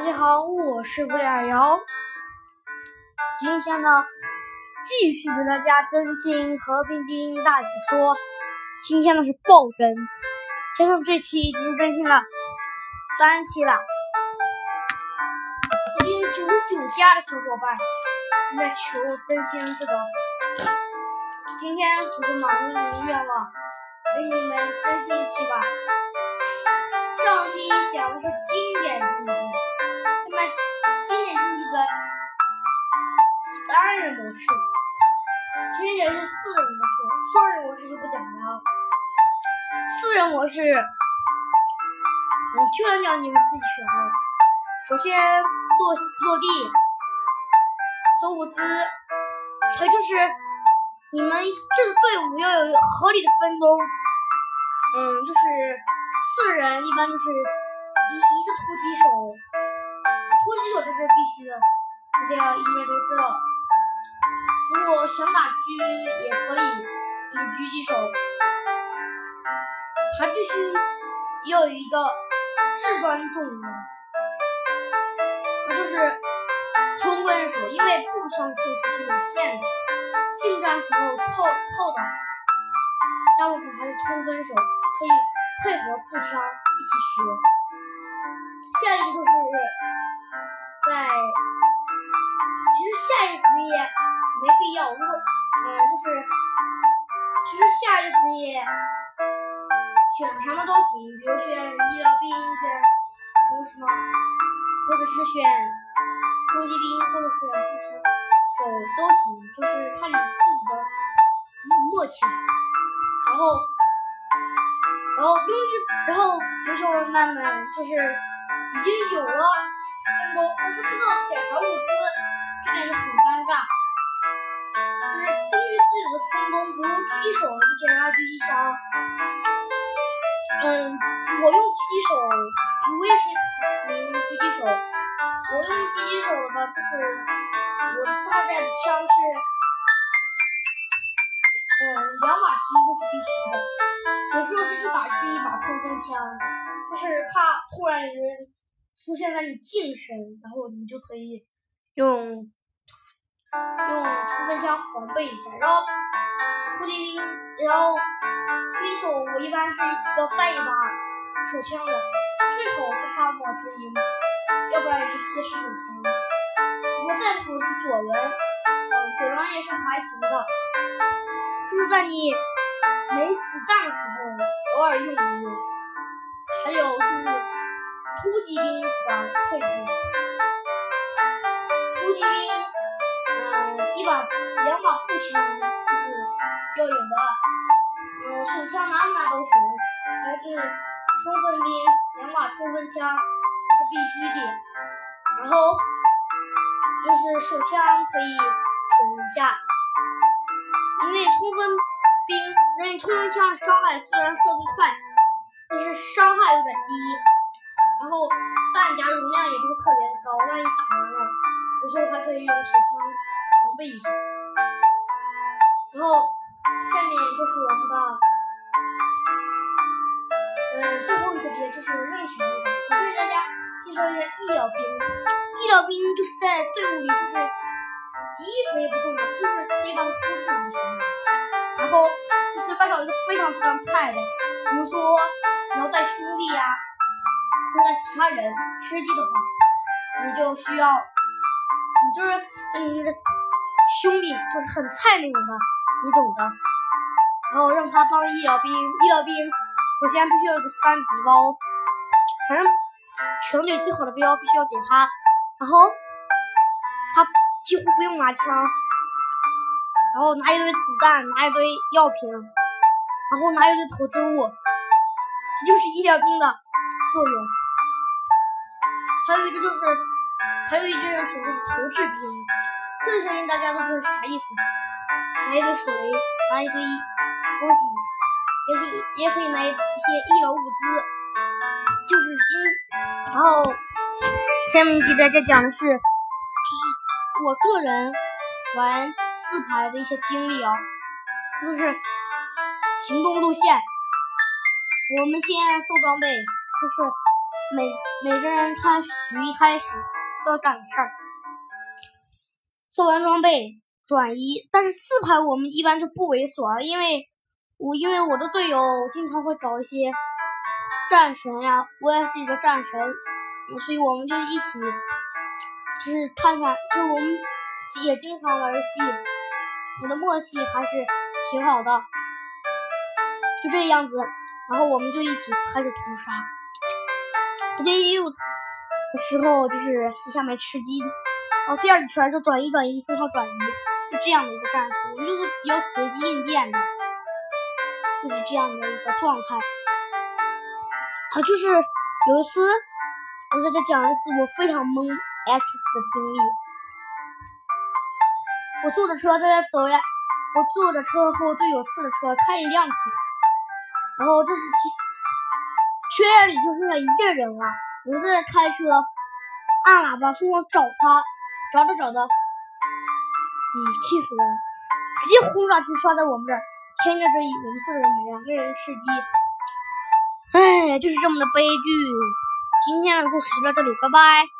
大家好，我是不二瑶。今天呢，继续给大家更新《和平精英大解说》。今天呢是爆更，加上这期已经更新了三期了，已经九十九加的小伙伴正在求更新这个。今天就是满足你们愿望，给你们更新一期吧。上期讲的是经典竞技，单人模式，今天讲的是四人模式，双人模式就不讲了。四人模式，嗯，跳远脚你们自己选了。首先落落地，收物资，还有就是你们这个队伍要有合理的分工，嗯，就是。四人一般就是一一个突击手，突击手这是必须的，大家应该都知道。如果想打狙也可以以狙击手，还必须要有一个至关重要，那就是冲锋手，因为步枪射速是有限的，近战时候套套打，大部分还是冲锋手可以。配合步枪一起学。下一个就是在，下一职业没必要。如果嗯，就是其实下一个职业选什么都行，比如选医疗兵，选什么什么，或者是选突击兵，或者选步枪手都行，就是看你自己的默契。然后。然后根据，然后有时候慢慢就是已经有了分工，但是不知道检查物资，这点就很尴尬。就是根据自己的分工，比如狙击手就检查狙击枪，嗯，我用狙击手，我也是嗯狙击手，我用狙击手的就是我大概的枪是，嗯，两把狙都是必须的。有时候是一把狙一把冲锋枪，就是怕突然有人出现在你近身，然后你就可以用用冲锋枪防备一下。然后突击兵，然后狙击手我一般是要带一把手枪的，最好是沙漠之鹰，要不然也是蝎式手枪。如果再不是左轮，嗯，左轮也是还行的，就是在你。没子弹的时候，偶尔用一用。还有就是突击兵的配置，突击兵，嗯，一把两把步枪就是要有的，嗯，手枪拿不拿都行。还有就是冲锋兵，两把冲锋枪是必须的。然后就是手枪可以选一下，因为冲锋。兵，因为冲锋枪伤害虽然射速快，但是伤害有点低，然后弹夹容量也不是特别高，万一打完了，有时候还可以用手枪防备一下。然后下面就是我们的，呃，最后一个职业就是任选。我先给大家介绍一下医疗兵，医疗兵就是在队伍里就是级别不重要，就是可以当护士用的。然后就是外头一个非常非常菜的，比如说你要带兄弟呀，或者其他人吃鸡的话，你就需要，就是嗯你的兄弟就是很菜那种的，你懂的。然后让他当医疗兵，医疗兵首先必须要有个三级包，反正全队最好的标必须要给他，然后他几乎不用拿枪。然后拿一堆子弹，拿一堆药品，然后拿一堆投掷物，这就是医疗兵的作用。还有一个就是，还有一个人选择是投掷兵，这个相信大家都知道啥意思。拿一堆手雷，拿一堆东西，也可以也可以拿一些医疗物资，就是金。然后下面给大家讲的是，就是我个人玩。四排的一些经历啊，就是行动路线。我们先搜装备，就是每每个人开始局一开始都要干的事儿。做完装备转移，但是四排我们一般就不猥琐了，因为我因为我的队友经常会找一些战神呀，我也是一个战神，所以我们就一起就是看看，就我们也经常玩游戏，我的默契还是挺好的，就这样子，然后我们就一起开始屠杀，不对又的时候就是一下没吃鸡。然后第二个圈就转移转移，疯狂转移，就这样的一个战术，就是比较随机应变的，就是这样的一个状态。好，就是有一次，我给大家讲一次我非常懵 X 的经历。我坐着车在那走呀，我坐着车和我队友四的车开一辆车，然后这是其圈里就剩下一个人了，我们在开车，按喇叭疯狂找他。找着找着，嗯，气死了！直接轰炸机刷在我们这儿，天着这一我们四个人没了，个人吃鸡。哎，就是这么的悲剧。今天的故事就到这里，拜拜。